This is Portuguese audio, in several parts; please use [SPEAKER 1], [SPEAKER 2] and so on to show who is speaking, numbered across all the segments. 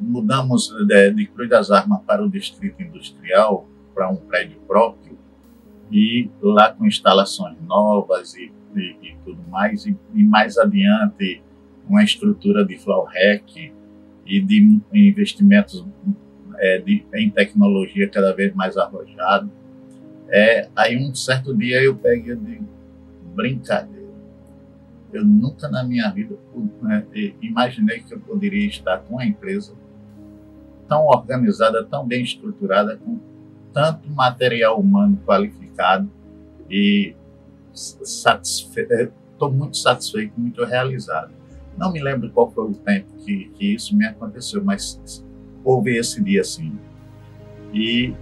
[SPEAKER 1] mudamos de, de Cruz das Armas para o Distrito Industrial, para um prédio próprio, e lá com instalações novas e, e, e tudo mais, e, e, mais adiante uma estrutura de FlowRec e de investimentos é, de, em tecnologia cada vez mais arrojado. É, aí um certo dia eu peguei de brincadeira. Eu nunca na minha vida né, imaginei que eu poderia estar com uma empresa tão organizada, tão bem estruturada, com tanto material humano qualificado e estou muito satisfeito, muito realizado. Não me lembro qual foi o tempo que, que isso me aconteceu, mas houve esse dia sim. E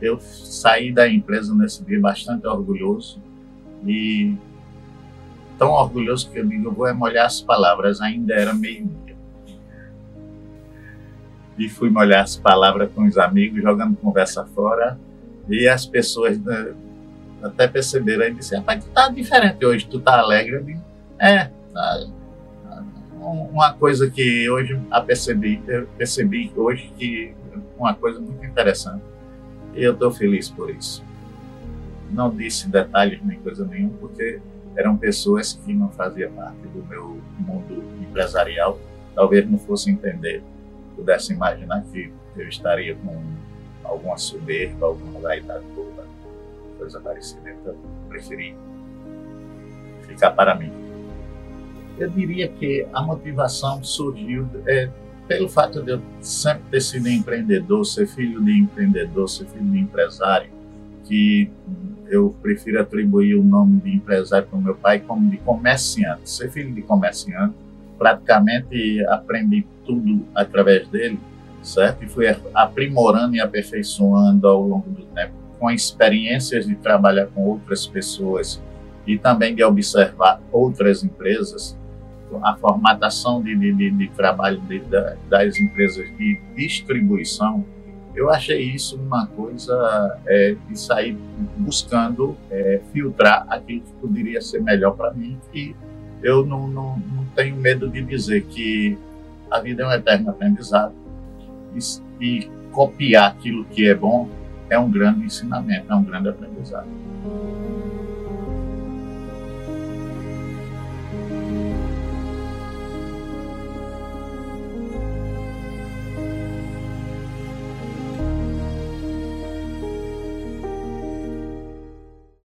[SPEAKER 1] eu saí da empresa nesse dia bastante orgulhoso e tão orgulhoso que eu digo, eu vou molhar as palavras, ainda era meio-dia. E fui molhar as palavras com os amigos, jogando conversa fora, e as pessoas né, até perceberam e disseram, rapaz, tu tá diferente hoje, tu tá alegre. Eu digo, é, tá, uma coisa que hoje a percebi, hoje que uma coisa muito interessante. E eu estou feliz por isso. Não disse detalhes nem coisa nenhuma, porque eram pessoas que não faziam parte do meu mundo empresarial, talvez não fossem entender, pudessem imaginar que eu estaria com alguma soberba, alguma vaidade toda, coisa parecida. Então, preferi ficar para mim. Eu diria que a motivação surgiu é, pelo fato de eu sempre ter sido empreendedor, ser filho de empreendedor, ser filho de empresário, que eu prefiro atribuir o nome de empresário para o meu pai como de comerciante. Ser filho de comerciante, praticamente aprendi tudo através dele, certo? E fui aprimorando e aperfeiçoando ao longo do tempo, com experiências de trabalhar com outras pessoas e também de observar outras empresas a formatação de, de, de trabalho de, das empresas de distribuição, eu achei isso uma coisa é, de sair buscando é, filtrar aquilo que poderia ser melhor para mim. E eu não, não, não, tenho medo de dizer que a vida é um eterno aprendizado e, e copiar aquilo que é bom é um grande ensinamento, é um grande aprendizado.